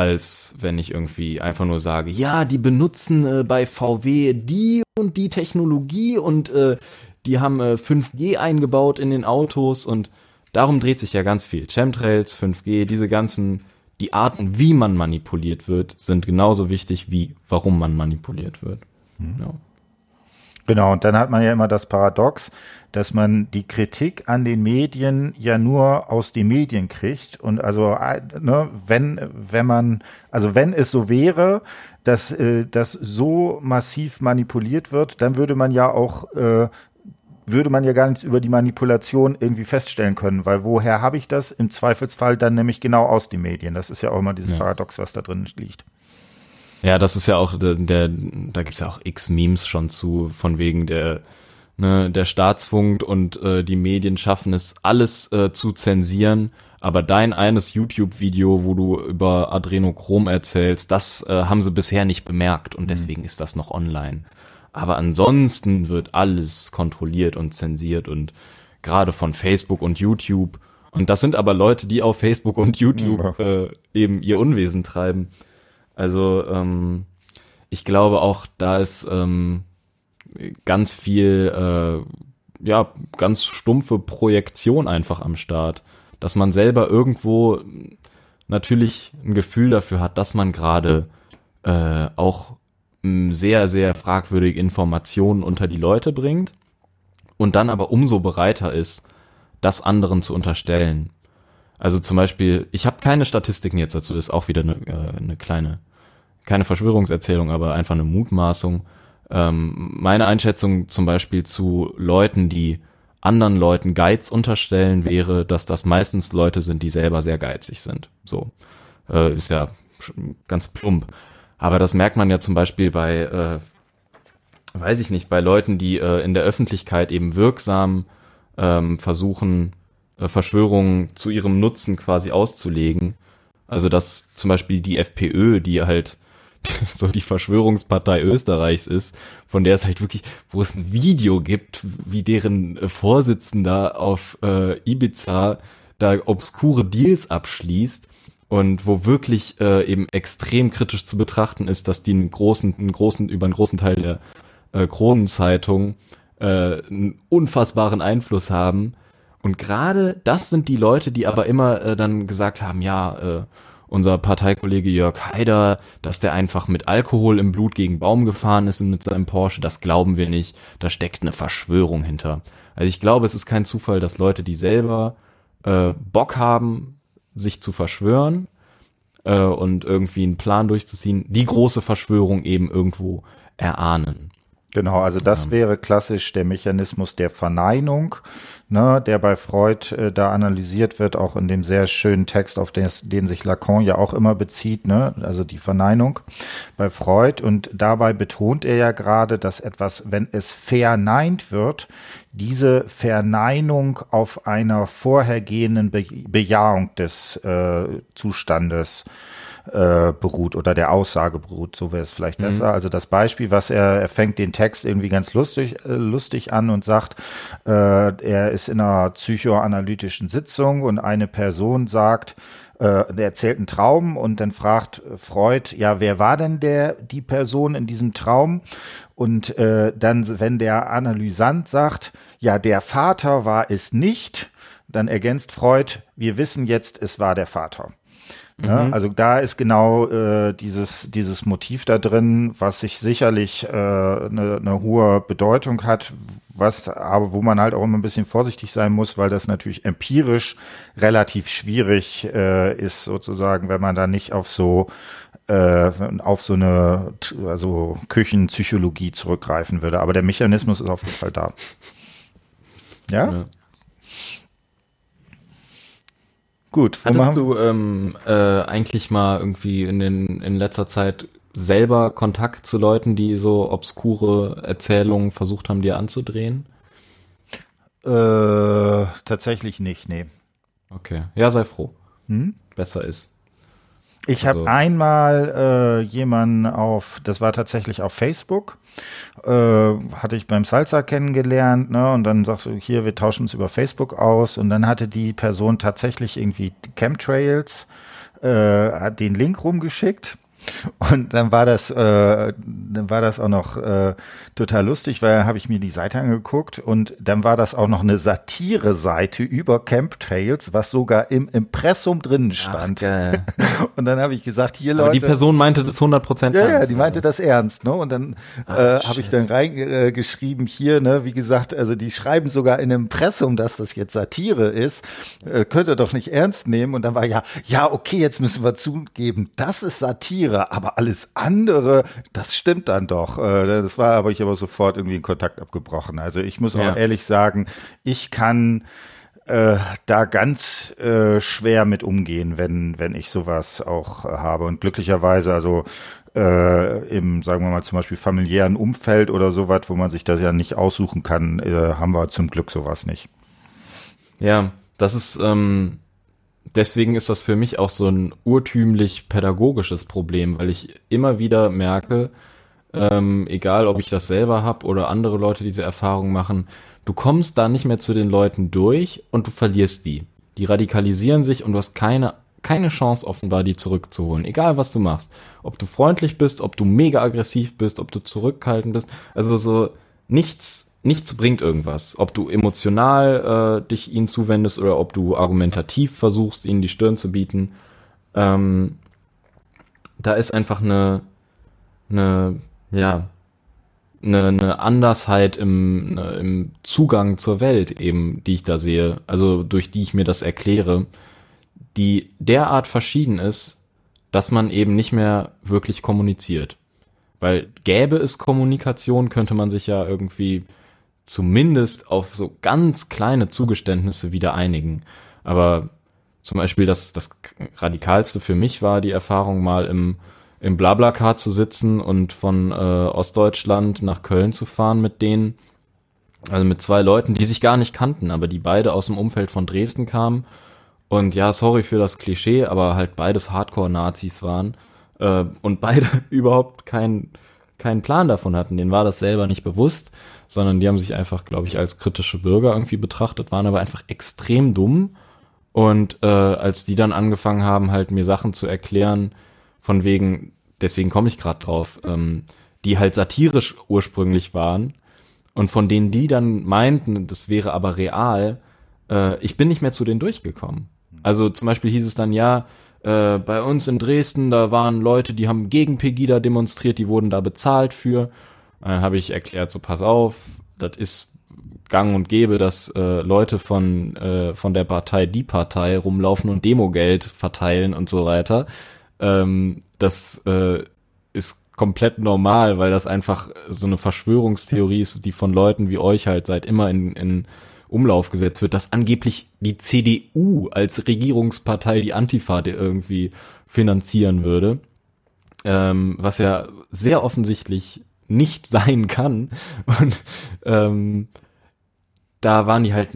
als wenn ich irgendwie einfach nur sage, ja, die benutzen äh, bei VW die und die Technologie und äh, die haben äh, 5G eingebaut in den Autos und darum dreht sich ja ganz viel. Chemtrails, 5G, diese ganzen, die Arten, wie man manipuliert wird, sind genauso wichtig wie warum man manipuliert wird. Mhm. Ja. Genau, und dann hat man ja immer das Paradox, dass man die Kritik an den Medien ja nur aus den Medien kriegt. Und also, äh, ne, wenn, wenn man, also wenn es so wäre, dass äh, das so massiv manipuliert wird, dann würde man ja auch äh, würde man ja gar nichts über die Manipulation irgendwie feststellen können, weil woher habe ich das? Im Zweifelsfall dann nämlich genau aus den Medien. Das ist ja auch immer dieses ja. Paradox, was da drin liegt. Ja, das ist ja auch der, der da gibt's ja auch x Memes schon zu, von wegen der, ne, der Staatsfunk und äh, die Medien schaffen es, alles äh, zu zensieren, aber dein eines YouTube-Video, wo du über Adrenochrom erzählst, das äh, haben sie bisher nicht bemerkt und mhm. deswegen ist das noch online. Aber ansonsten wird alles kontrolliert und zensiert und gerade von Facebook und YouTube. Und das sind aber Leute, die auf Facebook und YouTube äh, eben ihr Unwesen treiben. Also ähm, ich glaube auch, da ist ähm, ganz viel, äh, ja, ganz stumpfe Projektion einfach am Start. Dass man selber irgendwo natürlich ein Gefühl dafür hat, dass man gerade äh, auch sehr, sehr fragwürdige Informationen unter die Leute bringt und dann aber umso bereiter ist, das anderen zu unterstellen. Also zum Beispiel, ich habe keine Statistiken jetzt dazu, das ist auch wieder eine, äh, eine kleine, keine Verschwörungserzählung, aber einfach eine Mutmaßung. Ähm, meine Einschätzung zum Beispiel zu Leuten, die anderen Leuten Geiz unterstellen, wäre, dass das meistens Leute sind, die selber sehr geizig sind. So äh, ist ja ganz plump. Aber das merkt man ja zum Beispiel bei, äh, weiß ich nicht, bei Leuten, die äh, in der Öffentlichkeit eben wirksam ähm, versuchen, äh, Verschwörungen zu ihrem Nutzen quasi auszulegen. Also dass zum Beispiel die FPÖ, die halt so die Verschwörungspartei Österreichs ist, von der es halt wirklich, wo es ein Video gibt, wie deren Vorsitzender auf äh, Ibiza da obskure Deals abschließt und wo wirklich äh, eben extrem kritisch zu betrachten ist, dass die einen großen, einen großen, über einen großen Teil der äh, Kronenzeitung äh, einen unfassbaren Einfluss haben. Und gerade das sind die Leute, die aber immer äh, dann gesagt haben, ja, äh, unser Parteikollege Jörg Haider, dass der einfach mit Alkohol im Blut gegen Baum gefahren ist mit seinem Porsche, das glauben wir nicht. Da steckt eine Verschwörung hinter. Also ich glaube, es ist kein Zufall, dass Leute, die selber äh, Bock haben, sich zu verschwören äh, und irgendwie einen Plan durchzuziehen, die große Verschwörung eben irgendwo erahnen. Genau, also das wäre klassisch der Mechanismus der Verneinung, ne, der bei Freud äh, da analysiert wird, auch in dem sehr schönen Text, auf den, den sich Lacan ja auch immer bezieht, ne, also die Verneinung bei Freud. Und dabei betont er ja gerade, dass etwas, wenn es verneint wird, diese Verneinung auf einer vorhergehenden Be Bejahung des äh, Zustandes äh, beruht oder der Aussage beruht, so wäre es vielleicht mhm. besser. Also das Beispiel, was er, er fängt den Text irgendwie ganz lustig, äh, lustig an und sagt, äh, er ist in einer psychoanalytischen Sitzung und eine Person sagt, äh, der erzählt einen Traum und dann fragt Freud, ja, wer war denn der, die Person in diesem Traum? Und äh, dann, wenn der Analysant sagt, ja, der Vater war es nicht, dann ergänzt Freud, wir wissen jetzt, es war der Vater. Ja, mhm. Also da ist genau äh, dieses, dieses Motiv da drin, was sich sicherlich äh, eine, eine hohe Bedeutung hat, was aber wo man halt auch immer ein bisschen vorsichtig sein muss, weil das natürlich empirisch relativ schwierig äh, ist, sozusagen, wenn man da nicht auf so äh, auf so eine also Küchenpsychologie zurückgreifen würde. Aber der Mechanismus ist auf jeden Fall da. ja. ja. Gut. Hattest du ähm, äh, eigentlich mal irgendwie in, den, in letzter Zeit selber Kontakt zu Leuten, die so obskure Erzählungen versucht haben, dir anzudrehen? Äh, tatsächlich nicht, nee. Okay. Ja, sei froh. Hm? Besser ist. Ich habe also. einmal äh, jemanden auf, das war tatsächlich auf Facebook, äh, hatte ich beim Salsa kennengelernt, ne? Und dann sagst du, hier, wir tauschen uns über Facebook aus. Und dann hatte die Person tatsächlich irgendwie Chemtrails, äh, hat den Link rumgeschickt und dann war das, äh, dann war das auch noch äh, total lustig, weil habe ich mir die Seite angeguckt und dann war das auch noch eine Satire-Seite über Camp Trails, was sogar im Impressum drin stand. Ach, und dann habe ich gesagt, hier Leute. Aber die Person meinte das 100 Prozent ja, ernst. Ja, die meinte das ernst, ne? Und dann äh, habe ich dann reingeschrieben äh, hier, ne? Wie gesagt, also die schreiben sogar in Impressum, dass das jetzt Satire ist. Äh, könnt ihr doch nicht ernst nehmen. Und dann war ja, ja, okay, jetzt müssen wir zugeben, das ist Satire aber alles andere, das stimmt dann doch. Äh, das war aber ich aber sofort irgendwie in Kontakt abgebrochen. Also ich muss auch ehrlich sagen, ich kann äh, da ganz äh, schwer mit umgehen, wenn, wenn ich sowas auch äh, habe. Und glücklicherweise, also äh, im, sagen wir mal, zum Beispiel familiären Umfeld oder sowas, wo man sich das ja nicht aussuchen kann, äh, haben wir zum Glück sowas nicht. Ja, das ist, ähm, deswegen ist das für mich auch so ein urtümlich pädagogisches Problem, weil ich immer wieder merke, ähm, egal ob ich das selber habe oder andere Leute diese Erfahrung machen, du kommst da nicht mehr zu den Leuten durch und du verlierst die. Die radikalisieren sich und du hast keine keine Chance offenbar, die zurückzuholen. Egal was du machst. Ob du freundlich bist, ob du mega aggressiv bist, ob du zurückhaltend bist. Also so nichts nichts bringt irgendwas. Ob du emotional äh, dich ihnen zuwendest oder ob du argumentativ versuchst, ihnen die Stirn zu bieten. Ähm, da ist einfach eine, eine, ja, eine, eine Andersheit im, eine, im Zugang zur Welt eben, die ich da sehe, also durch die ich mir das erkläre, die derart verschieden ist, dass man eben nicht mehr wirklich kommuniziert. Weil gäbe es Kommunikation, könnte man sich ja irgendwie zumindest auf so ganz kleine Zugeständnisse wieder einigen. Aber zum Beispiel das, das radikalste für mich war die Erfahrung mal im, im Blablacar zu sitzen und von äh, Ostdeutschland nach Köln zu fahren mit denen. Also mit zwei Leuten, die sich gar nicht kannten, aber die beide aus dem Umfeld von Dresden kamen. Und ja, sorry für das Klischee, aber halt beides Hardcore-Nazis waren äh, und beide überhaupt keinen keinen Plan davon hatten. Denen war das selber nicht bewusst sondern die haben sich einfach, glaube ich, als kritische Bürger irgendwie betrachtet, waren aber einfach extrem dumm. Und äh, als die dann angefangen haben, halt mir Sachen zu erklären, von wegen, deswegen komme ich gerade drauf, ähm, die halt satirisch ursprünglich waren und von denen die dann meinten, das wäre aber real, äh, ich bin nicht mehr zu denen durchgekommen. Also zum Beispiel hieß es dann, ja, äh, bei uns in Dresden, da waren Leute, die haben gegen Pegida demonstriert, die wurden da bezahlt für. Dann habe ich erklärt, so pass auf, das ist gang und gäbe, dass äh, Leute von, äh, von der Partei Die Partei rumlaufen und Demogeld verteilen und so weiter. Ähm, das äh, ist komplett normal, weil das einfach so eine Verschwörungstheorie ist, die von Leuten wie euch halt seit immer in, in Umlauf gesetzt wird, dass angeblich die CDU als Regierungspartei die Antifa irgendwie finanzieren würde. Ähm, was ja sehr offensichtlich nicht sein kann. Und ähm, da waren die halt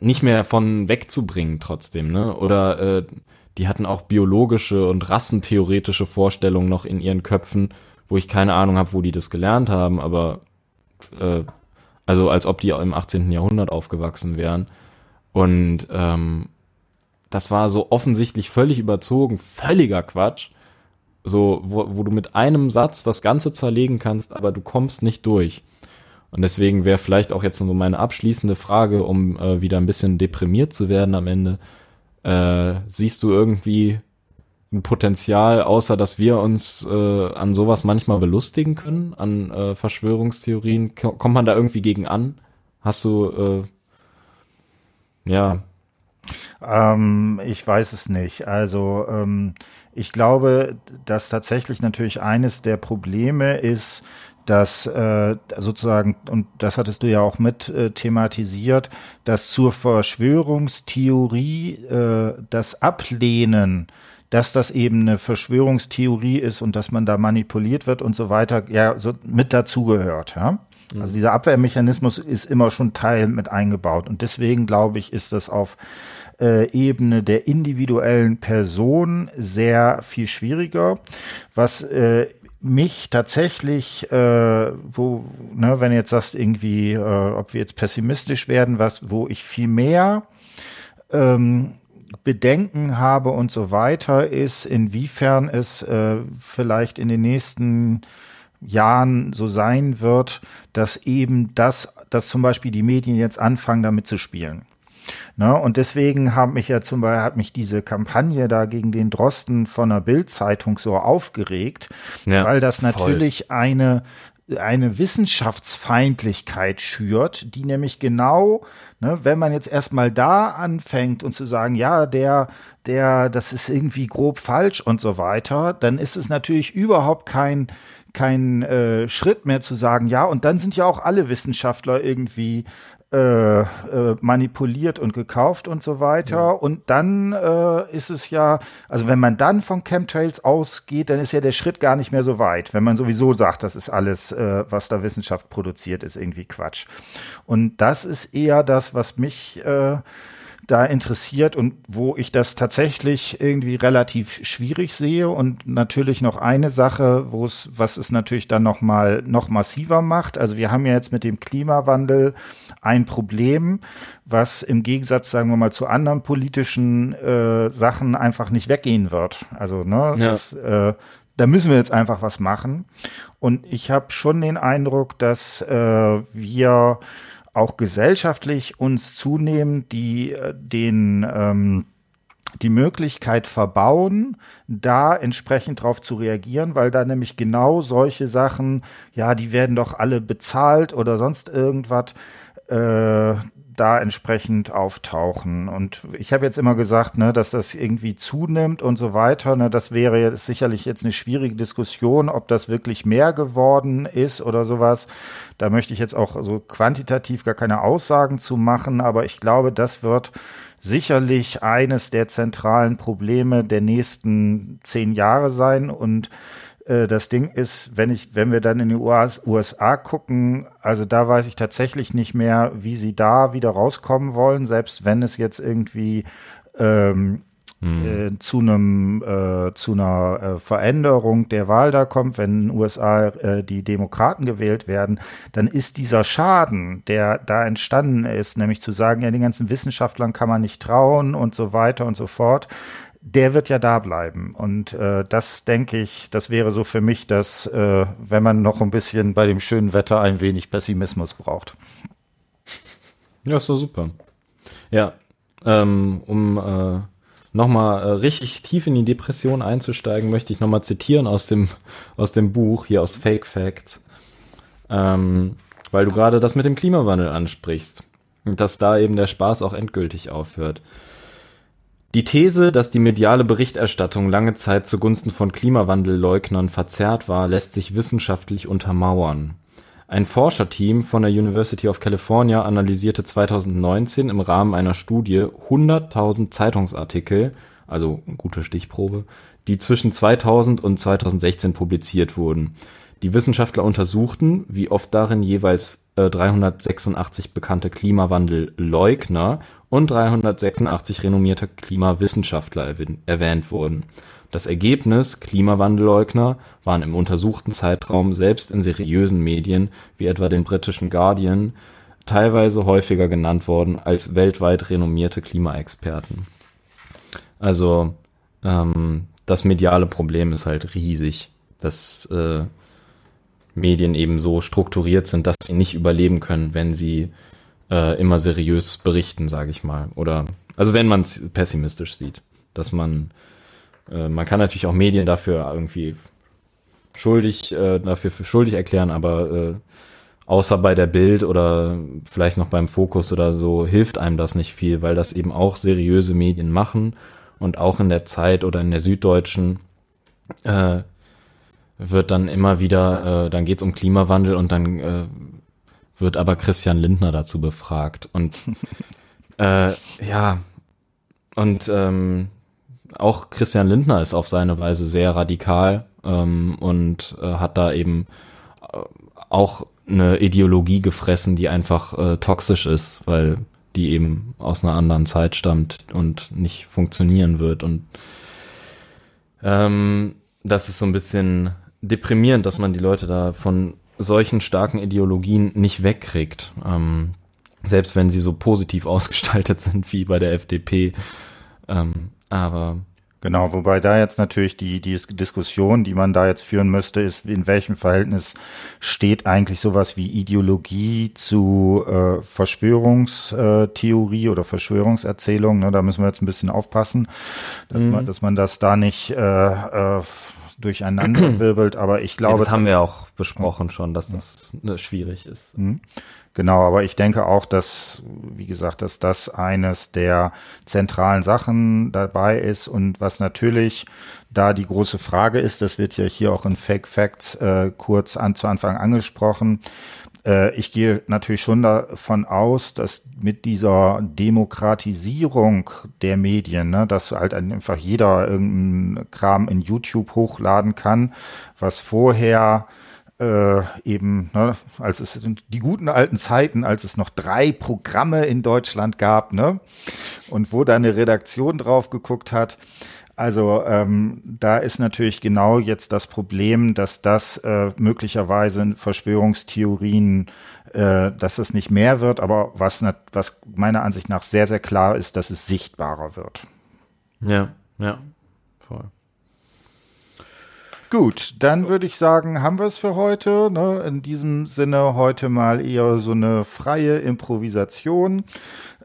nicht mehr von wegzubringen trotzdem, ne? Oder äh, die hatten auch biologische und rassentheoretische Vorstellungen noch in ihren Köpfen, wo ich keine Ahnung habe, wo die das gelernt haben, aber äh, also als ob die im 18. Jahrhundert aufgewachsen wären. Und ähm, das war so offensichtlich völlig überzogen, völliger Quatsch so, wo, wo du mit einem Satz das Ganze zerlegen kannst, aber du kommst nicht durch. Und deswegen wäre vielleicht auch jetzt so meine abschließende Frage, um äh, wieder ein bisschen deprimiert zu werden am Ende. Äh, siehst du irgendwie ein Potenzial, außer dass wir uns äh, an sowas manchmal belustigen können, an äh, Verschwörungstheorien? Kommt man da irgendwie gegen an? Hast du, äh, ja. Ähm, ich weiß es nicht. Also, ähm, ich glaube, dass tatsächlich natürlich eines der Probleme ist, dass äh, sozusagen, und das hattest du ja auch mit äh, thematisiert, dass zur Verschwörungstheorie äh, das Ablehnen dass das eben eine Verschwörungstheorie ist und dass man da manipuliert wird und so weiter, ja, so mit dazugehört, ja. Also dieser Abwehrmechanismus ist immer schon Teil mit eingebaut. Und deswegen glaube ich, ist das auf äh, Ebene der individuellen Person sehr viel schwieriger. Was äh, mich tatsächlich, äh, wo, ne, wenn du jetzt sagst, irgendwie, äh, ob wir jetzt pessimistisch werden, was, wo ich viel mehr ähm, Bedenken habe und so weiter, ist, inwiefern es äh, vielleicht in den nächsten Jahren so sein wird, dass eben das, dass zum Beispiel die Medien jetzt anfangen, damit zu spielen. Ne? Und deswegen hat mich ja zum Beispiel hat mich diese Kampagne da gegen den Drosten von der Bildzeitung so aufgeregt, ja, weil das natürlich voll. eine eine Wissenschaftsfeindlichkeit schürt, die nämlich genau, ne, wenn man jetzt erstmal da anfängt und zu sagen, ja, der, der, das ist irgendwie grob falsch und so weiter, dann ist es natürlich überhaupt kein, kein äh, Schritt mehr zu sagen, ja, und dann sind ja auch alle Wissenschaftler irgendwie äh, äh, manipuliert und gekauft und so weiter. Ja. Und dann äh, ist es ja, also wenn man dann von Chemtrails ausgeht, dann ist ja der Schritt gar nicht mehr so weit. Wenn man sowieso sagt, das ist alles, äh, was da Wissenschaft produziert, ist irgendwie Quatsch. Und das ist eher das, was mich äh, da interessiert und wo ich das tatsächlich irgendwie relativ schwierig sehe und natürlich noch eine Sache, wo es, was es natürlich dann noch mal noch massiver macht. Also wir haben ja jetzt mit dem Klimawandel ein Problem, was im Gegensatz, sagen wir mal, zu anderen politischen äh, Sachen einfach nicht weggehen wird. Also ne, ja. das, äh, da müssen wir jetzt einfach was machen. Und ich habe schon den Eindruck, dass äh, wir auch gesellschaftlich uns zunehmend die, äh, den, ähm, die Möglichkeit verbauen, da entsprechend drauf zu reagieren, weil da nämlich genau solche Sachen, ja, die werden doch alle bezahlt oder sonst irgendwas, äh, da entsprechend auftauchen. Und ich habe jetzt immer gesagt, ne, dass das irgendwie zunimmt und so weiter. Ne, das wäre jetzt sicherlich jetzt eine schwierige Diskussion, ob das wirklich mehr geworden ist oder sowas. Da möchte ich jetzt auch so quantitativ gar keine Aussagen zu machen, aber ich glaube, das wird sicherlich eines der zentralen Probleme der nächsten zehn Jahre sein und das Ding ist, wenn ich, wenn wir dann in die USA gucken, also da weiß ich tatsächlich nicht mehr, wie sie da wieder rauskommen wollen, selbst wenn es jetzt irgendwie ähm, hm. äh, zu einem äh, zu einer äh, Veränderung der Wahl da kommt, wenn in den USA äh, die Demokraten gewählt werden, dann ist dieser Schaden, der da entstanden ist, nämlich zu sagen, ja, den ganzen Wissenschaftlern kann man nicht trauen und so weiter und so fort, der wird ja da bleiben. Und äh, das denke ich, das wäre so für mich, dass äh, wenn man noch ein bisschen bei dem schönen Wetter ein wenig Pessimismus braucht. Ja, ist doch super. Ja, ähm, um äh, nochmal äh, richtig tief in die Depression einzusteigen, möchte ich nochmal zitieren aus dem, aus dem Buch, hier aus Fake Facts. Ähm, weil du gerade das mit dem Klimawandel ansprichst. Dass da eben der Spaß auch endgültig aufhört. Die These, dass die mediale Berichterstattung lange Zeit zugunsten von Klimawandelleugnern verzerrt war, lässt sich wissenschaftlich untermauern. Ein Forscherteam von der University of California analysierte 2019 im Rahmen einer Studie 100.000 Zeitungsartikel, also gute Stichprobe, die zwischen 2000 und 2016 publiziert wurden. Die Wissenschaftler untersuchten, wie oft darin jeweils 386 äh, bekannte Klimawandelleugner und 386 renommierte Klimawissenschaftler erwähnt wurden. Das Ergebnis: Klimawandelleugner waren im untersuchten Zeitraum selbst in seriösen Medien wie etwa dem britischen Guardian teilweise häufiger genannt worden als weltweit renommierte Klimaexperten. Also ähm, das mediale Problem ist halt riesig, dass äh, Medien eben so strukturiert sind, dass sie nicht überleben können, wenn sie äh, immer seriös berichten, sage ich mal. Oder also wenn man es pessimistisch sieht, dass man äh, man kann natürlich auch Medien dafür irgendwie schuldig äh, dafür für schuldig erklären, aber äh, außer bei der Bild oder vielleicht noch beim Fokus oder so hilft einem das nicht viel, weil das eben auch seriöse Medien machen und auch in der Zeit oder in der Süddeutschen äh, wird dann immer wieder, äh, dann geht's um Klimawandel und dann äh, wird aber Christian Lindner dazu befragt. Und äh, ja, und ähm, auch Christian Lindner ist auf seine Weise sehr radikal ähm, und äh, hat da eben äh, auch eine Ideologie gefressen, die einfach äh, toxisch ist, weil die eben aus einer anderen Zeit stammt und nicht funktionieren wird. Und ähm, das ist so ein bisschen deprimierend, dass man die Leute da von solchen starken Ideologien nicht wegkriegt. Ähm, selbst wenn sie so positiv ausgestaltet sind wie bei der FDP. Ähm, aber Genau, wobei da jetzt natürlich die, die Diskussion, die man da jetzt führen müsste, ist, in welchem Verhältnis steht eigentlich sowas wie Ideologie zu äh, Verschwörungstheorie oder Verschwörungserzählung. Ne, da müssen wir jetzt ein bisschen aufpassen, dass, mhm. man, dass man das da nicht äh, äh, durcheinander wirbelt. Aber ich glaube. Ja, das haben wir auch besprochen schon, dass das ne, schwierig ist. Mhm. Genau, aber ich denke auch, dass, wie gesagt, dass das eines der zentralen Sachen dabei ist und was natürlich da die große Frage ist, das wird ja hier auch in Fake Facts äh, kurz an, zu Anfang angesprochen. Äh, ich gehe natürlich schon davon aus, dass mit dieser Demokratisierung der Medien, ne, dass halt einfach jeder irgendeinen Kram in YouTube hochladen kann, was vorher äh, eben, ne, als es die guten alten Zeiten, als es noch drei Programme in Deutschland gab, ne, und wo da eine Redaktion drauf geguckt hat. Also ähm, da ist natürlich genau jetzt das Problem, dass das äh, möglicherweise Verschwörungstheorien, äh, dass es nicht mehr wird, aber was, was meiner Ansicht nach sehr, sehr klar ist, dass es sichtbarer wird. Ja, ja, voll. Gut, dann würde ich sagen, haben wir es für heute. Ne? In diesem Sinne heute mal eher so eine freie Improvisation.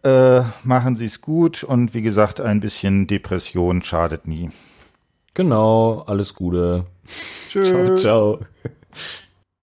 Äh, machen Sie es gut und wie gesagt, ein bisschen Depression schadet nie. Genau, alles Gute. Tschüss. Ciao, ciao.